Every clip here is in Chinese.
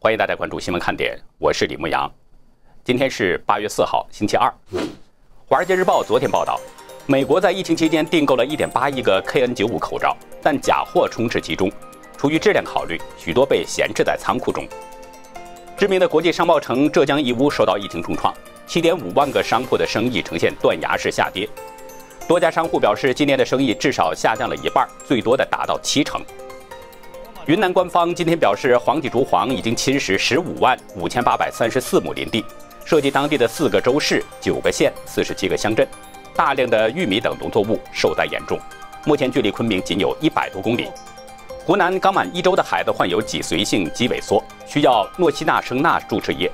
欢迎大家关注新闻看点，我是李牧阳。今天是八月四号，星期二。《华尔街日报》昨天报道，美国在疫情期间订购了1.8亿个 KN95 口罩，但假货充斥其中。出于质量考虑，许多被闲置在仓库中。知名的国际商贸城浙江义乌受到疫情重创，7.5万个商铺的生意呈现断崖式下跌。多家商户表示，今年的生意至少下降了一半，最多的达到七成。云南官方今天表示，黄体竹黄已经侵蚀十五万五千八百三十四亩林地，涉及当地的四个州市、九个县、四十七个乡镇，大量的玉米等农作物受灾严重。目前距离昆明仅有一百多公里。湖南刚满一周的孩子患有脊髓性肌萎缩，需要诺西那生钠注射液。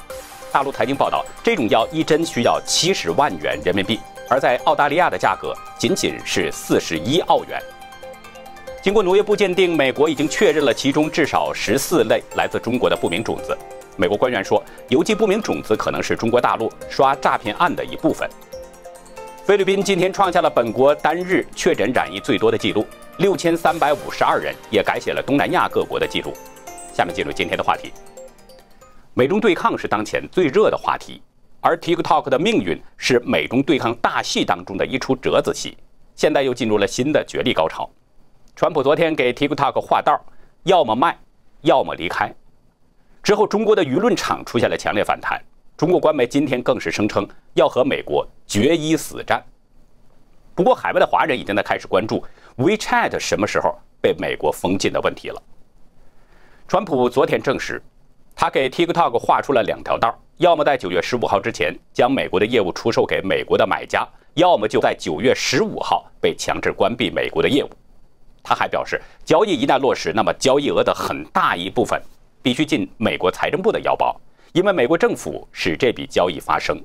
大陆财经报道，这种药一针需要七十万元人民币，而在澳大利亚的价格仅仅是四十一澳元。经过农业部鉴定，美国已经确认了其中至少十四类来自中国的不明种子。美国官员说，邮寄不明种子可能是中国大陆刷诈骗案的一部分。菲律宾今天创下了本国单日确诊染疫最多的记录，六千三百五十二人，也改写了东南亚各国的记录。下面进入今天的话题。美中对抗是当前最热的话题，而 TikTok 的命运是美中对抗大戏当中的一出折子戏，现在又进入了新的角力高潮。川普昨天给 TikTok 画道，要么卖，要么离开。之后，中国的舆论场出现了强烈反弹。中国官媒今天更是声称要和美国决一死战。不过，海外的华人已经在开始关注 WeChat 什么时候被美国封禁的问题了。川普昨天证实，他给 TikTok 画出了两条道：要么在九月十五号之前将美国的业务出售给美国的买家，要么就在九月十五号被强制关闭美国的业务。他还表示，交易一旦落实，那么交易额的很大一部分必须进美国财政部的腰包，因为美国政府使这笔交易发生。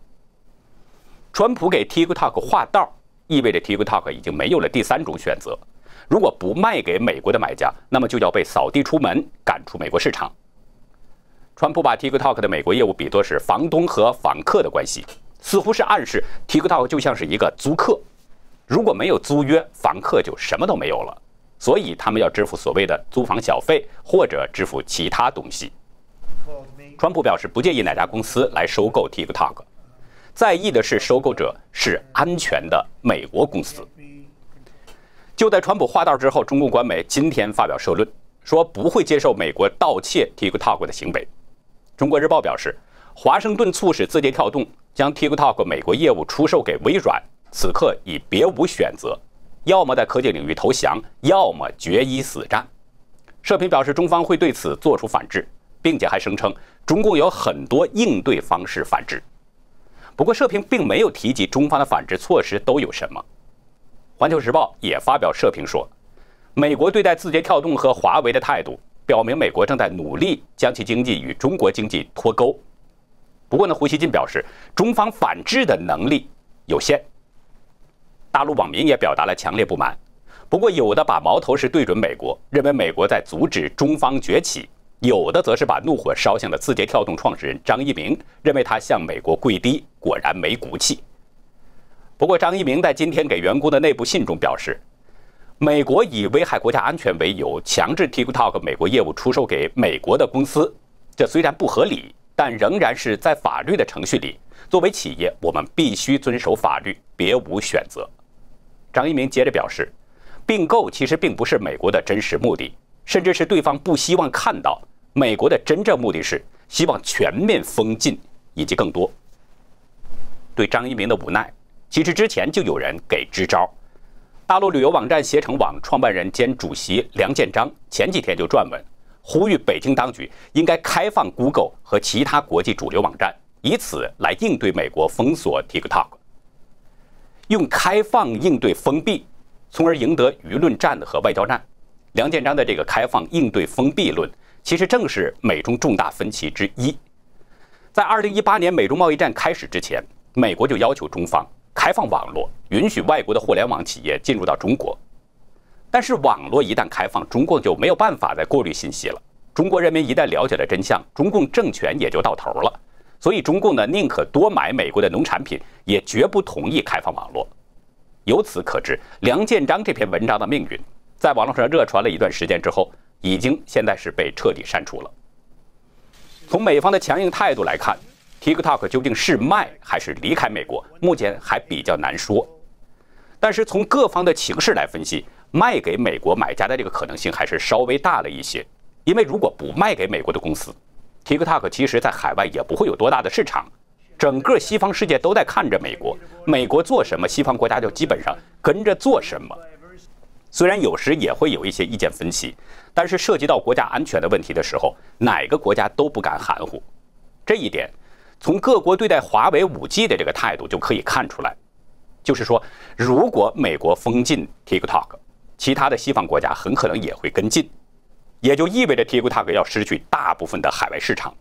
川普给 TikTok 画道，意味着 TikTok 已经没有了第三种选择。如果不卖给美国的买家，那么就要被扫地出门，赶出美国市场。川普把 TikTok 的美国业务比作是房东和访客的关系，似乎是暗示 TikTok 就像是一个租客，如果没有租约，房客就什么都没有了。所以他们要支付所谓的租房小费，或者支付其他东西。川普表示不介意哪家公司来收购 TikTok，在意的是收购者是安全的美国公司。就在川普画道之后，中共官媒今天发表社论，说不会接受美国盗窃 TikTok 的行为。中国日报表示，华盛顿促使字节跳动将 TikTok 美国业务出售给微软，此刻已别无选择。要么在科技领域投降，要么决一死战。社评表示，中方会对此作出反制，并且还声称中共有很多应对方式反制。不过，社评并没有提及中方的反制措施都有什么。环球时报也发表社评说，美国对待字节跳动和华为的态度，表明美国正在努力将其经济与中国经济脱钩。不过呢，胡锡进表示，中方反制的能力有限。大陆网民也表达了强烈不满，不过有的把矛头是对准美国，认为美国在阻止中方崛起；有的则是把怒火烧向了字节跳动创始人张一鸣，认为他向美国跪低，果然没骨气。不过张一鸣在今天给员工的内部信中表示，美国以危害国家安全为由，强制 TikTok 美国业务出售给美国的公司，这虽然不合理，但仍然是在法律的程序里，作为企业，我们必须遵守法律，别无选择。张一鸣接着表示，并购其实并不是美国的真实目的，甚至是对方不希望看到。美国的真正目的是希望全面封禁以及更多。对张一鸣的无奈，其实之前就有人给支招。大陆旅游网站携程网创办人兼主席梁建章前几天就撰文，呼吁北京当局应该开放 Google 和其他国际主流网站，以此来应对美国封锁 TikTok。用开放应对封闭，从而赢得舆论战和外交战。梁建章的这个开放应对封闭论，其实正是美中重大分歧之一。在二零一八年美中贸易战开始之前，美国就要求中方开放网络，允许外国的互联网企业进入到中国。但是网络一旦开放，中共就没有办法再过滤信息了。中国人民一旦了解了真相，中共政权也就到头了。所以，中共呢宁可多买美国的农产品，也绝不同意开放网络。由此可知，梁建章这篇文章的命运，在网络上热传了一段时间之后，已经现在是被彻底删除了。从美方的强硬态度来看，TikTok 究竟是卖还是离开美国，目前还比较难说。但是从各方的情势来分析，卖给美国买家的这个可能性还是稍微大了一些。因为如果不卖给美国的公司，TikTok 其实在海外也不会有多大的市场。整个西方世界都在看着美国，美国做什么，西方国家就基本上跟着做什么。虽然有时也会有一些意见分歧，但是涉及到国家安全的问题的时候，哪个国家都不敢含糊。这一点，从各国对待华为五 G 的这个态度就可以看出来。就是说，如果美国封禁 TikTok，其他的西方国家很可能也会跟进，也就意味着 TikTok 要失去大部分的海外市场。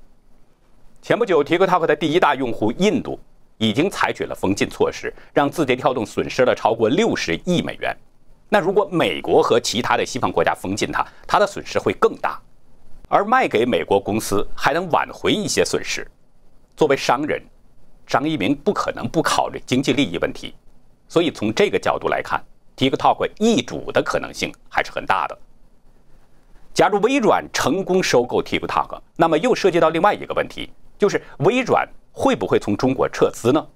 前不久，TikTok 的第一大用户印度已经采取了封禁措施，让字节跳动损失了超过六十亿美元。那如果美国和其他的西方国家封禁它，它的损失会更大。而卖给美国公司还能挽回一些损失。作为商人，张一鸣不可能不考虑经济利益问题。所以从这个角度来看，TikTok 易主的可能性还是很大的。假如微软成功收购 TikTok，那么又涉及到另外一个问题。就是微软会不会从中国撤资呢？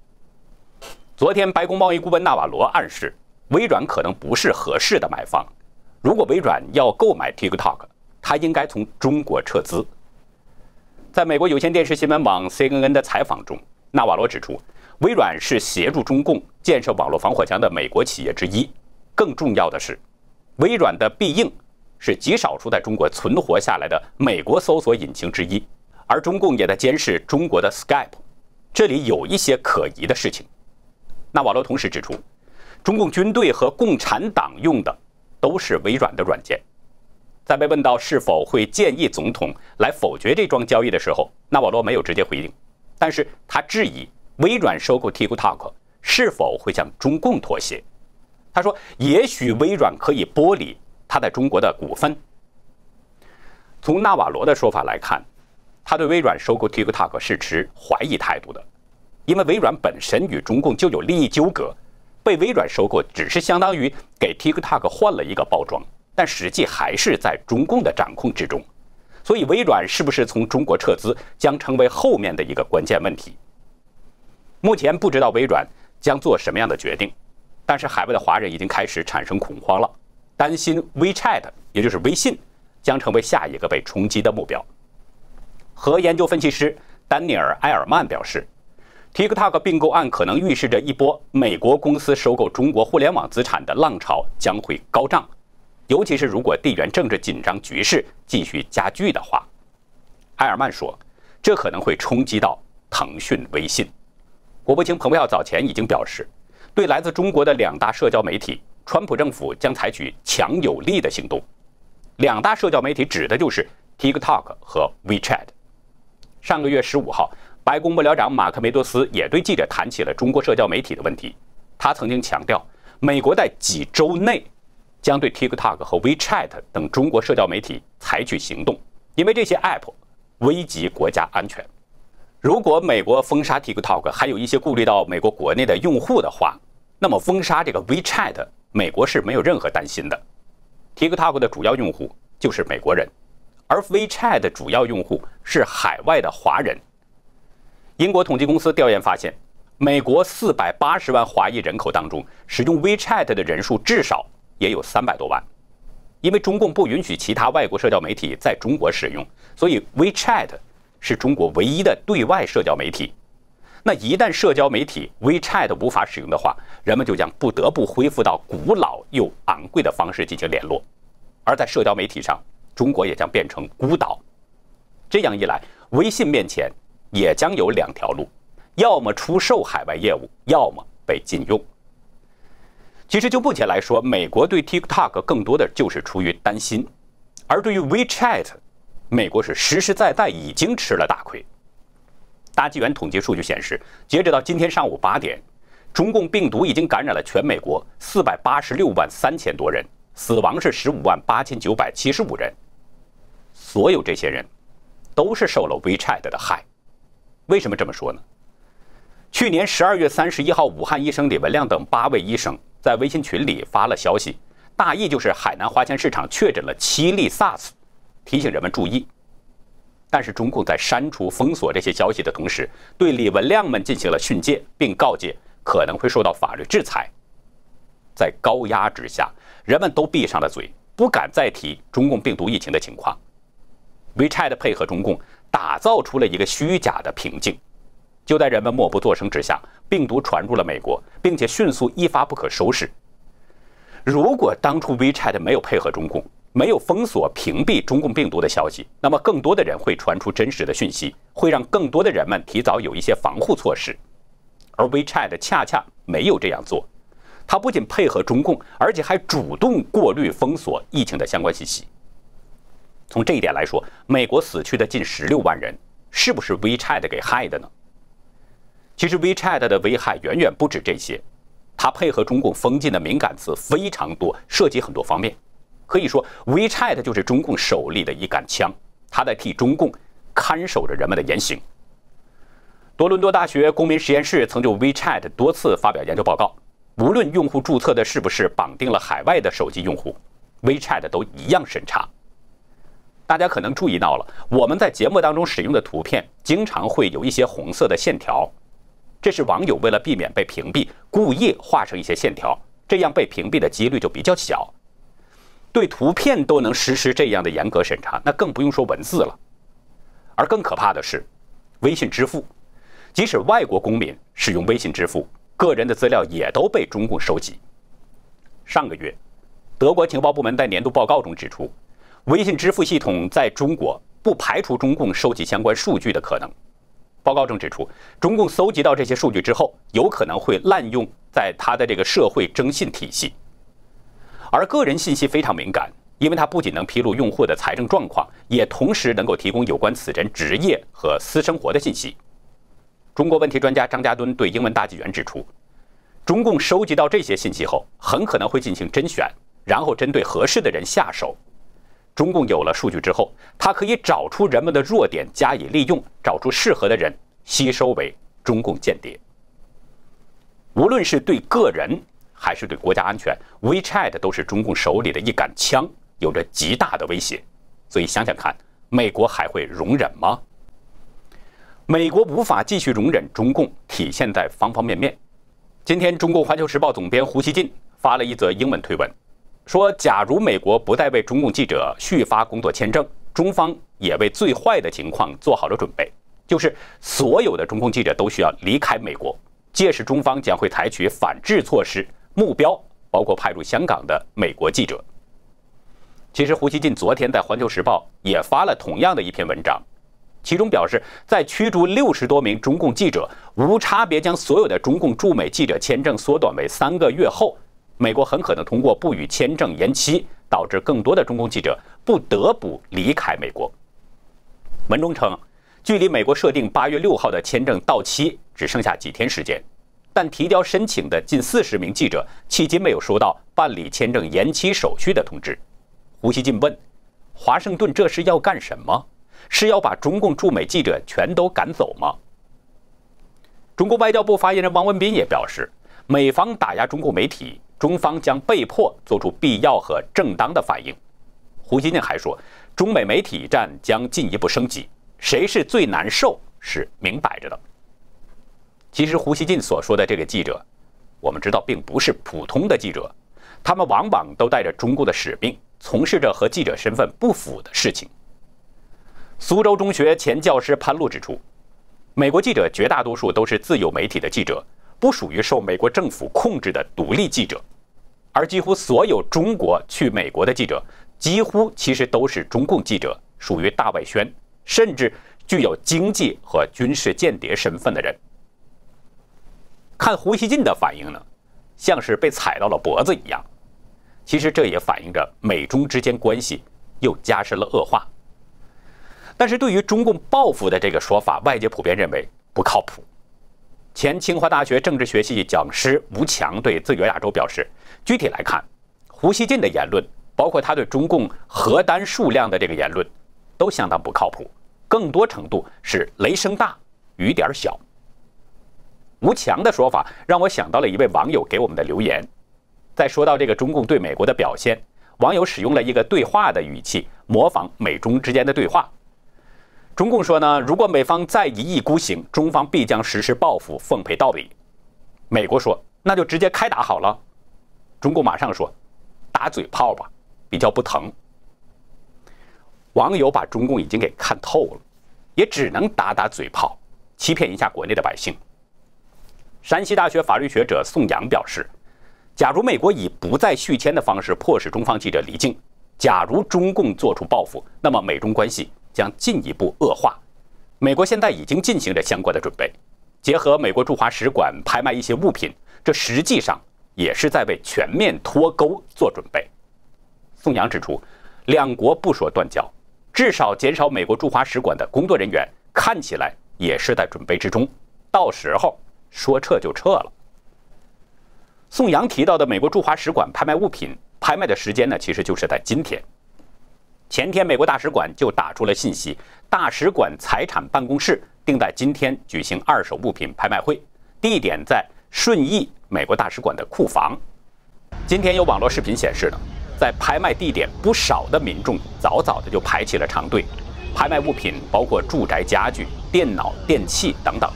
昨天白宫贸易顾问纳瓦罗暗示，微软可能不是合适的买方。如果微软要购买 TikTok，它应该从中国撤资。在美国有线电视新闻网 CNN 的采访中，纳瓦罗指出，微软是协助中共建设网络防火墙的美国企业之一。更重要的是，微软的必应是极少数在中国存活下来的美国搜索引擎之一。而中共也在监视中国的 Skype，这里有一些可疑的事情。纳瓦罗同时指出，中共军队和共产党用的都是微软的软件。在被问到是否会建议总统来否决这桩交易的时候，纳瓦罗没有直接回应，但是他质疑微软收购 TikTok 是否会向中共妥协。他说，也许微软可以剥离他在中国的股份。从纳瓦罗的说法来看。他对微软收购 TikTok 是持怀疑态度的，因为微软本身与中共就有利益纠葛，被微软收购只是相当于给 TikTok 换了一个包装，但实际还是在中共的掌控之中。所以，微软是不是从中国撤资，将成为后面的一个关键问题。目前不知道微软将做什么样的决定，但是海外的华人已经开始产生恐慌了，担心 WeChat，也就是微信，将成为下一个被冲击的目标。和研究分析师丹尼尔·埃尔曼表示，TikTok 并购案可能预示着一波美国公司收购中国互联网资产的浪潮将会高涨，尤其是如果地缘政治紧张局势继续加剧的话。埃尔曼说，这可能会冲击到腾讯、微信。国务卿蓬佩奥早前已经表示，对来自中国的两大社交媒体，川普政府将采取强有力的行动。两大社交媒体指的就是 TikTok 和 WeChat。上个月十五号，白宫幕僚长马克梅多斯也对记者谈起了中国社交媒体的问题。他曾经强调，美国在几周内将对 TikTok 和 WeChat 等中国社交媒体采取行动，因为这些 App 危及国家安全。如果美国封杀 TikTok，还有一些顾虑到美国国内的用户的话，那么封杀这个 WeChat，美国是没有任何担心的。TikTok 的主要用户就是美国人。而 WeChat 的主要用户是海外的华人。英国统计公司调研发现，美国四百八十万华裔人口当中，使用 WeChat 的人数至少也有三百多万。因为中共不允许其他外国社交媒体在中国使用，所以 WeChat 是中国唯一的对外社交媒体。那一旦社交媒体 WeChat 无法使用的话，人们就将不得不恢复到古老又昂贵的方式进行联络。而在社交媒体上，中国也将变成孤岛，这样一来，微信面前也将有两条路：要么出售海外业务，要么被禁用。其实就目前来说，美国对 TikTok 更多的就是出于担心，而对于 WeChat，美国是实实在在已经吃了大亏。大纪元统计数据显示，截止到今天上午八点，中共病毒已经感染了全美国四百八十六万三千多人，死亡是十五万八千九百七十五人。所有这些人，都是受了 WeChat 的害。为什么这么说呢？去年十二月三十一号，武汉医生李文亮等八位医生在微信群里发了消息，大意就是海南花钱市场确诊了七例 SARS，提醒人们注意。但是中共在删除、封锁这些消息的同时，对李文亮们进行了训诫，并告诫可能会受到法律制裁。在高压之下，人们都闭上了嘴，不敢再提中共病毒疫情的情况。WeChat 配合中共，打造出了一个虚假的平静。就在人们默不作声之下，病毒传入了美国，并且迅速一发不可收拾。如果当初 WeChat 没有配合中共，没有封锁、屏蔽中共病毒的消息，那么更多的人会传出真实的讯息，会让更多的人们提早有一些防护措施。而 WeChat 恰恰没有这样做，它不仅配合中共，而且还主动过滤、封锁疫情的相关信息。从这一点来说，美国死去的近十六万人，是不是 WeChat 给害的呢？其实 WeChat 的危害远远不止这些。它配合中共封禁的敏感词非常多，涉及很多方面。可以说，WeChat 就是中共手里的一杆枪，它在替中共看守着人们的言行。多伦多大学公民实验室曾就 WeChat 多次发表研究报告，无论用户注册的是不是绑定了海外的手机用户，WeChat 都一样审查。大家可能注意到了，我们在节目当中使用的图片经常会有一些红色的线条。这是网友为了避免被屏蔽，故意画上一些线条，这样被屏蔽的几率就比较小。对图片都能实施这样的严格审查，那更不用说文字了。而更可怕的是，微信支付，即使外国公民使用微信支付，个人的资料也都被中共收集。上个月，德国情报部门在年度报告中指出，微信支付系统在中国不排除中共收集相关数据的可能。报告中指出，中共搜集到这些数据之后，有可能会滥用在他的这个社会征信体系。而个人信息非常敏感，因为它不仅能披露用户的财政状况，也同时能够提供有关此人职业和私生活的信息。中国问题专家张家墩对英文大纪元指出，中共收集到这些信息后，很可能会进行甄选，然后针对合适的人下手。中共有了数据之后，它可以找出人们的弱点加以利用，找出适合的人吸收为中共间谍。无论是对个人还是对国家安全，WeChat 都是中共手里的一杆枪，有着极大的威胁。所以想想看，美国还会容忍吗？美国无法继续容忍中共，体现在方方面面。今天，中国环球时报总编胡锡进发了一则英文推文。说，假如美国不再为中共记者续发工作签证，中方也为最坏的情况做好了准备，就是所有的中共记者都需要离开美国。届时，中方将会采取反制措施，目标包括派驻香港的美国记者。其实，胡锡进昨天在《环球时报》也发了同样的一篇文章，其中表示，在驱逐六十多名中共记者，无差别将所有的中共驻美记者签证缩短为三个月后。美国很可能通过不予签证延期，导致更多的中共记者不得不离开美国。文中称，距离美国设定八月六号的签证到期只剩下几天时间，但提交申请的近四十名记者迄今没有收到办理签证延期手续的通知。胡锡进问：华盛顿这是要干什么？是要把中共驻美记者全都赶走吗？中国外交部发言人王文斌也表示，美方打压中共媒体。中方将被迫做出必要和正当的反应。胡锡进还说，中美媒体战将进一步升级，谁是最难受是明摆着的。其实，胡锡进所说的这个记者，我们知道并不是普通的记者，他们往往都带着中共的使命，从事着和记者身份不符的事情。苏州中学前教师潘璐指出，美国记者绝大多数都是自由媒体的记者，不属于受美国政府控制的独立记者。而几乎所有中国去美国的记者，几乎其实都是中共记者，属于大外宣，甚至具有经济和军事间谍身份的人。看胡锡进的反应呢，像是被踩到了脖子一样。其实这也反映着美中之间关系又加深了恶化。但是对于中共报复的这个说法，外界普遍认为不靠谱。前清华大学政治学系讲师吴强对自由亚洲表示。具体来看，胡锡进的言论，包括他对中共核弹数量的这个言论，都相当不靠谱，更多程度是雷声大雨点小。吴强的说法让我想到了一位网友给我们的留言，在说到这个中共对美国的表现，网友使用了一个对话的语气，模仿美中之间的对话，中共说呢，如果美方再一意孤行，中方必将实施报复，奉陪到底。美国说，那就直接开打好了。中共马上说，打嘴炮吧，比较不疼。网友把中共已经给看透了，也只能打打嘴炮，欺骗一下国内的百姓。山西大学法律学者宋阳表示，假如美国以不再续签的方式迫使中方记者离境，假如中共做出报复，那么美中关系将进一步恶化。美国现在已经进行着相关的准备，结合美国驻华使馆拍卖一些物品，这实际上也是在为全面脱钩做准备。宋阳指出，两国不说断交。至少减少美国驻华使馆的工作人员，看起来也是在准备之中。到时候说撤就撤了。宋阳提到的美国驻华使馆拍卖物品，拍卖的时间呢，其实就是在今天。前天，美国大使馆就打出了信息，大使馆财产办公室定在今天举行二手物品拍卖会，地点在顺义美国大使馆的库房。今天有网络视频显示呢。在拍卖地点，不少的民众早早的就排起了长队。拍卖物品包括住宅家具、电脑、电器等等。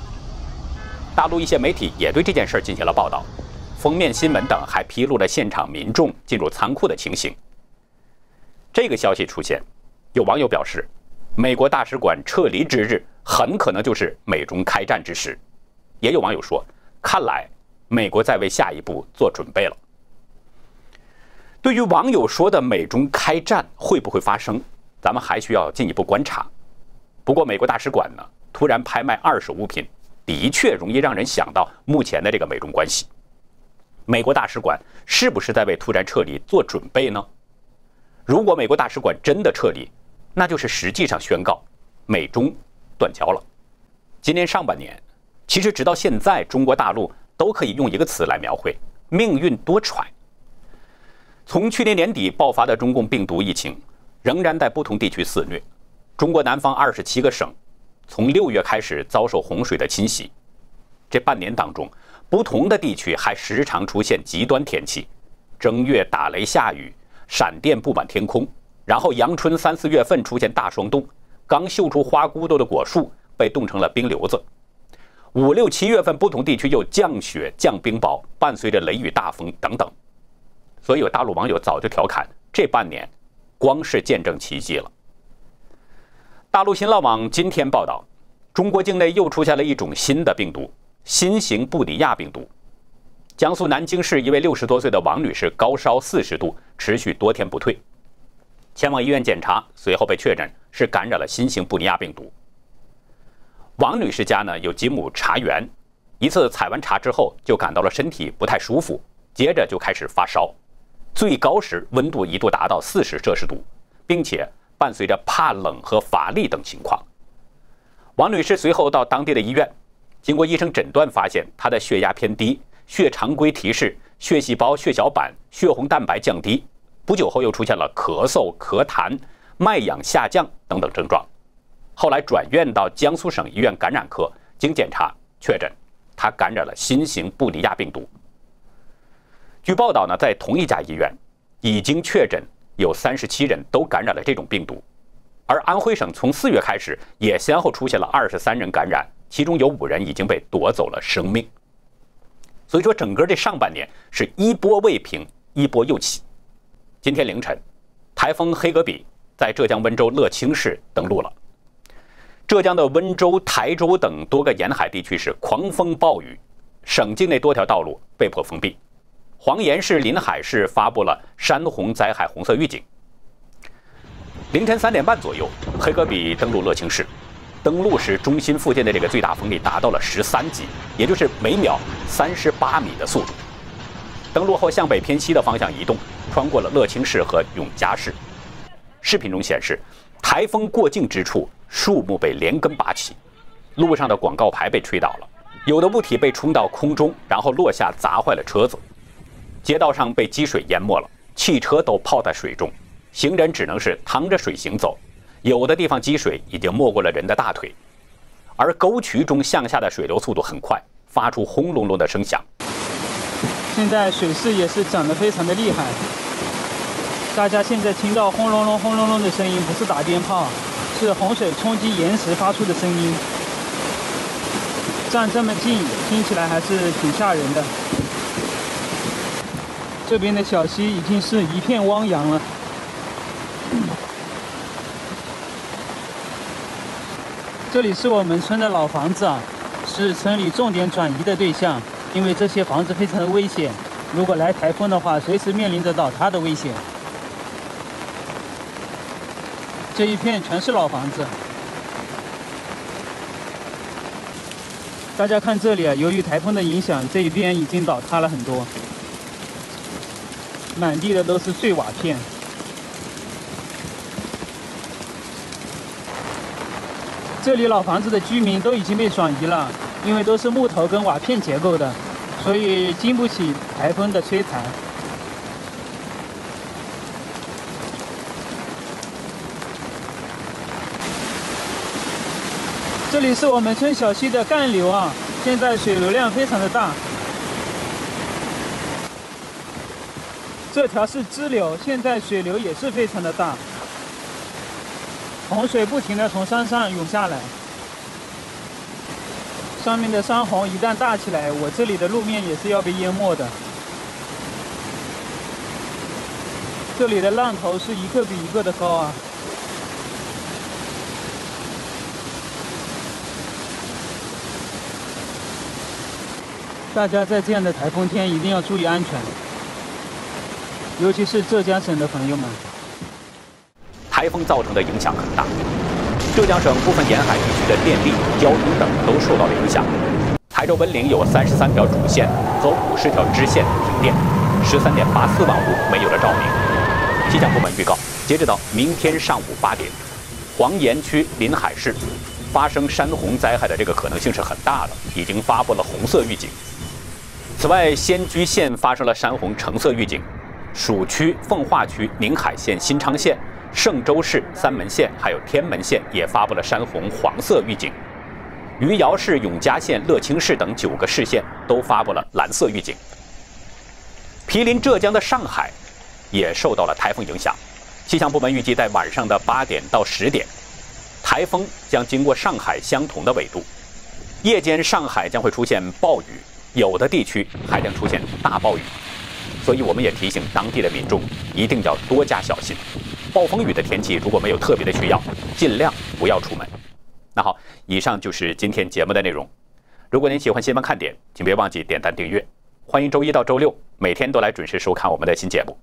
大陆一些媒体也对这件事进行了报道，封面新闻等还披露了现场民众进入仓库的情形。这个消息出现，有网友表示，美国大使馆撤离之日很可能就是美中开战之时。也有网友说，看来美国在为下一步做准备了。对于网友说的美中开战会不会发生，咱们还需要进一步观察。不过，美国大使馆呢突然拍卖二手物品，的确容易让人想到目前的这个美中关系。美国大使馆是不是在为突然撤离做准备呢？如果美国大使馆真的撤离，那就是实际上宣告美中断交了。今年上半年，其实直到现在，中国大陆都可以用一个词来描绘：命运多舛。从去年年底爆发的中共病毒疫情，仍然在不同地区肆虐。中国南方二十七个省，从六月开始遭受洪水的侵袭。这半年当中，不同的地区还时常出现极端天气：正月打雷下雨，闪电布满天空；然后阳春三四月份出现大霜冻，刚秀出花骨朵的果树被冻成了冰瘤子；五六七月份不同地区又降雪、降冰雹，伴随着雷雨大风等等。所以，有大陆网友早就调侃：这半年，光是见证奇迹了。大陆新浪网今天报道，中国境内又出现了一种新的病毒——新型布里亚病毒。江苏南京市一位六十多岁的王女士高烧四十度，持续多天不退，前往医院检查，随后被确诊是感染了新型布里亚病毒。王女士家呢有几亩茶园，一次采完茶之后就感到了身体不太舒服，接着就开始发烧。最高时温度一度达到四十摄氏度，并且伴随着怕冷和乏力等情况。王女士随后到当地的医院，经过医生诊断，发现她的血压偏低，血常规提示血细胞、血小板、血红蛋白降低。不久后又出现了咳嗽、咳痰、脉氧下降等等症状。后来转院到江苏省医院感染科，经检查确诊，她感染了新型布尼亚病毒。据报道呢，在同一家医院，已经确诊有三十七人都感染了这种病毒，而安徽省从四月开始也先后出现了二十三人感染，其中有五人已经被夺走了生命。所以说，整个这上半年是一波未平，一波又起。今天凌晨，台风黑格比在浙江温州乐清市登陆了，浙江的温州、台州等多个沿海地区是狂风暴雨，省境内多条道路被迫封闭。黄岩市、临海市发布了山洪灾害红色预警。凌晨三点半左右，黑格比登陆乐清市，登陆时中心附近的这个最大风力达到了十三级，也就是每秒三十八米的速度。登陆后向北偏西的方向移动，穿过了乐清市和永嘉市。视频中显示，台风过境之处，树木被连根拔起，路上的广告牌被吹倒了，有的物体被冲到空中，然后落下砸坏了车子。街道上被积水淹没了，汽车都泡在水中，行人只能是趟着水行走，有的地方积水已经没过了人的大腿，而沟渠中向下的水流速度很快，发出轰隆隆的声响。现在水势也是涨得非常的厉害，大家现在听到轰隆隆、轰隆隆的声音，不是打鞭炮，是洪水冲击岩石发出的声音。站这么近，听起来还是挺吓人的。这边的小溪已经是一片汪洋了。这里是我们村的老房子啊，是村里重点转移的对象，因为这些房子非常的危险，如果来台风的话，随时面临着倒塌的危险。这一片全是老房子，大家看这里啊，由于台风的影响，这一边已经倒塌了很多，满地的都是碎瓦片。这里老房子的居民都已经被转移了，因为都是木头跟瓦片结构的，所以经不起台风的摧残。这里是我们村小溪的干流啊，现在水流量非常的大。这条是支流，现在水流也是非常的大。洪水不停的从山上涌下来，上面的山洪一旦大起来，我这里的路面也是要被淹没的。这里的浪头是一个比一个的高啊！大家在这样的台风天一定要注意安全，尤其是浙江省的朋友们。台风造成的影响很大，浙江省部分沿海地区的电力、交通等都受到了影响。台州温岭有三十三条主线和五十条支线停电，十三点八四万户没有了照明。气象部门预告，截止到明天上午八点，黄岩区临海市发生山洪灾害的这个可能性是很大的，已经发布了红色预警。此外，仙居县发生了山洪橙色预警，蜀区、奉化区、宁海县、新昌县。嵊州市、三门县还有天门县也发布了山洪黄色预警，余姚市、永嘉县、乐清市等九个市县都发布了蓝色预警。毗邻浙江的上海也受到了台风影响，气象部门预计在晚上的八点到十点，台风将经过上海相同的纬度，夜间上海将会出现暴雨，有的地区还将出现大暴雨，所以我们也提醒当地的民众一定要多加小心。暴风雨的天气，如果没有特别的需要，尽量不要出门。那好，以上就是今天节目的内容。如果您喜欢新闻看点，请别忘记点赞订阅。欢迎周一到周六每天都来准时收看我们的新节目。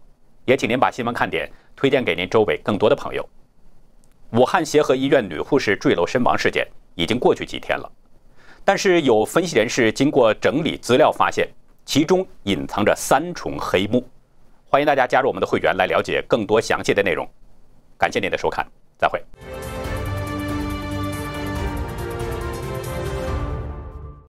也请您把新闻看点推荐给您周围更多的朋友。武汉协和医院女护士坠楼身亡事件已经过去几天了，但是有分析人士经过整理资料发现，其中隐藏着三重黑幕。欢迎大家加入我们的会员来了解更多详细的内容。感谢您的收看，再会。